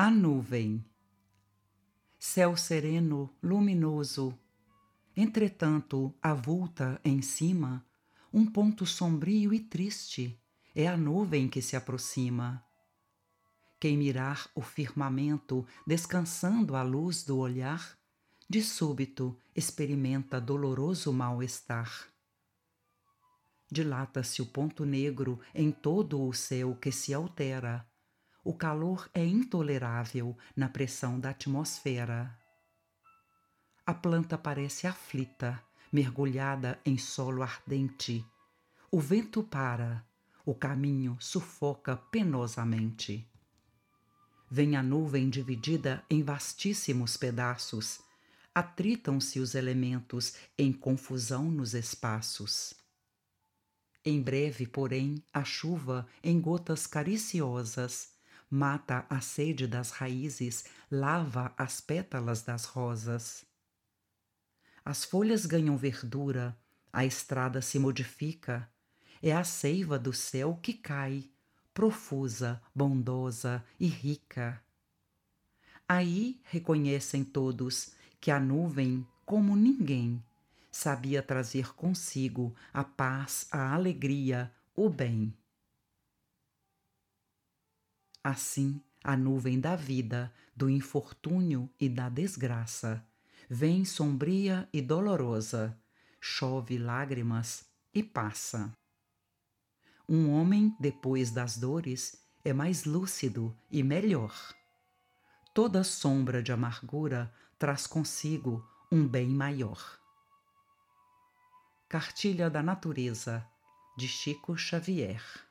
A nuvem. Céu sereno, luminoso. Entretanto, avulta em cima um ponto sombrio e triste. É a nuvem que se aproxima. Quem mirar o firmamento descansando à luz do olhar, de súbito experimenta doloroso mal-estar. Dilata-se o ponto negro em todo o céu que se altera o calor é intolerável na pressão da atmosfera. A planta parece aflita, mergulhada em solo ardente. O vento para, o caminho sufoca penosamente. Vem a nuvem dividida em vastíssimos pedaços, atritam-se os elementos em confusão nos espaços. Em breve, porém, a chuva, em gotas cariciosas, mata a sede das raízes, lava as pétalas das rosas. As folhas ganham verdura, a estrada se modifica, é a seiva do céu que cai, profusa, bondosa e rica. Aí reconhecem todos que a nuvem, como ninguém, sabia trazer consigo a paz, a alegria, o bem. Assim, a nuvem da vida, do infortúnio e da desgraça, vem sombria e dolorosa, chove lágrimas e passa. Um homem, depois das dores, é mais lúcido e melhor. Toda sombra de amargura traz consigo um bem maior. Cartilha da Natureza, de Chico Xavier